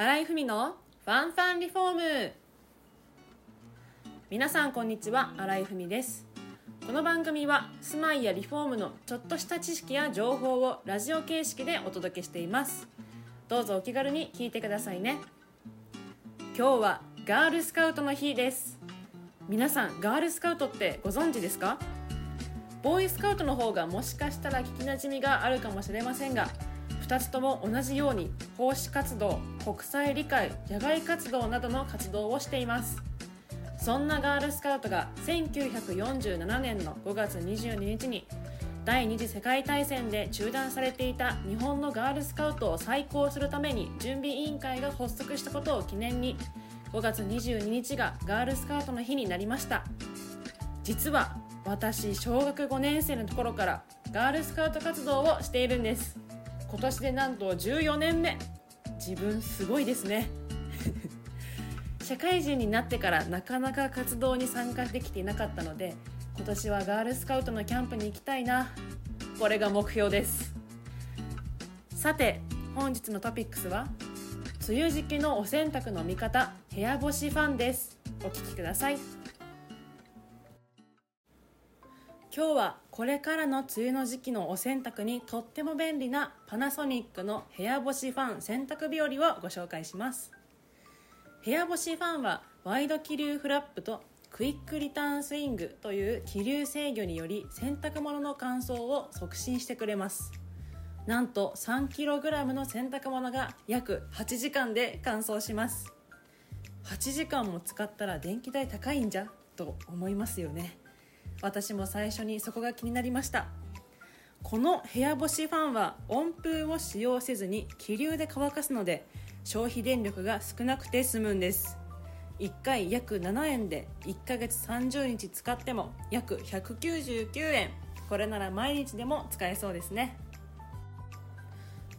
新井文のファンファンリフォーム。皆さんこんにちは。新井文です。この番組は住まいやリフォームのちょっとした知識や情報をラジオ形式でお届けしています。どうぞお気軽に聞いてくださいね。今日はガールスカウトの日です。皆さんガールスカウトってご存知ですか？ボーイスカウトの方がもしかしたら聞きなじみがあるかもしれませんが2つとも同じように奉仕活動国際理解野外活動などの活動をしています。そんなガールスカウトが1947年の5月22日に第二次世界大戦で中断されていた日本のガールスカウトを再興するために準備委員会が発足したことを記念に5月22日がガールスカウトの日になりました。実は私小学5年生のところからガールスカウト活動をしているんです。今年でなんと14年目。自分すごいですね。社会人になってからなかなか活動に参加できていなかったので今年はガールスカウトのキャンプに行きたいな。これが目標です。さて本日のトピックスは梅雨時期のお洗濯の味方部屋干しファンです。お聞きください。今日はこれからの梅雨の時期のお洗濯にとっても便利なパナソニックの部屋干しファン洗濯日和をご紹介します。部屋干しファンはワイド気流フラップとクイックリターンスイングという気流制御により洗濯物の乾燥を促進してくれます。なんと 3kg の洗濯物が約8時間で乾燥します。8時間も使ったら電気代高いんじゃと思いますよね。私も最初にそこが気になりました。この部屋干しファンは温風を使用せずに気流で乾かすので消費電力が少なくて済むんです。1回約7円で1ヶ月30日使っても約199円。これなら毎日でも使えそうですね。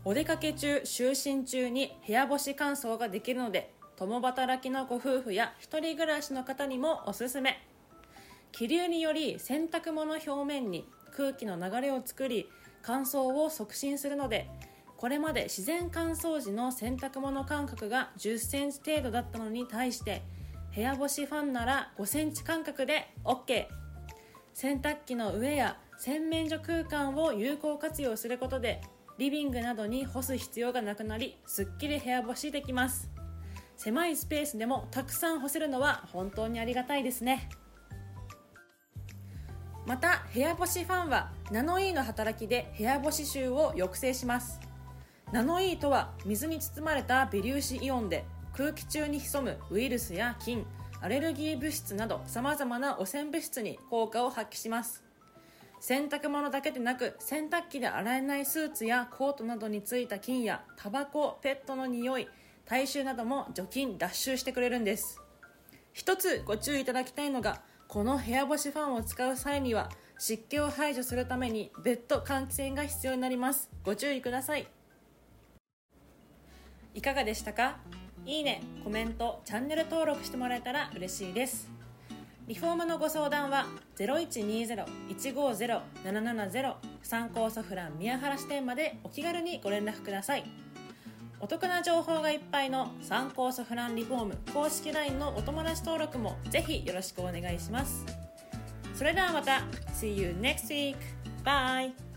お出かけ中就寝中に部屋干し乾燥ができるので共働きのご夫婦や1人暮らしの方にもおすすめ。気流により洗濯物表面に空気の流れを作り乾燥を促進するのでこれまで自然乾燥時の洗濯物間隔が1 0センチ程度だったのに対して部屋干しファンなら5センチ間隔で OK 洗濯機の上や洗面所空間を有効活用することでリビングなどに干す必要がなくなりすっきり部屋干しできます。狭いスペースでもたくさん干せるのは本当にありがたいですね。また部屋干しファンはナノイーの働きで部屋干し臭を抑制します。ナノイーとは水に包まれた微粒子イオンで空気中に潜むウイルスや菌アレルギー物質などさまざまな汚染物質に効果を発揮します。洗濯物だけでなく洗濯機で洗えないスーツやコートなどについた菌やタバコペットの匂い体臭なども除菌脱臭してくれるんです。一つご注意いただきたいのがこの部屋干しファンを使う際には湿気を排除するために別途換気扇が必要になります。ご注意ください。いかがでしたか？いいねコメントチャンネル登録してもらえたら嬉しいです。リフォームのご相談は0120-150-770参考ソフラン宮原支店までお気軽にご連絡ください。お得な情報がいっぱいの参考ソフランリフォーム公式 LINE のお友達登録もぜひよろしくお願いしますそれではまた See you next week! Bye!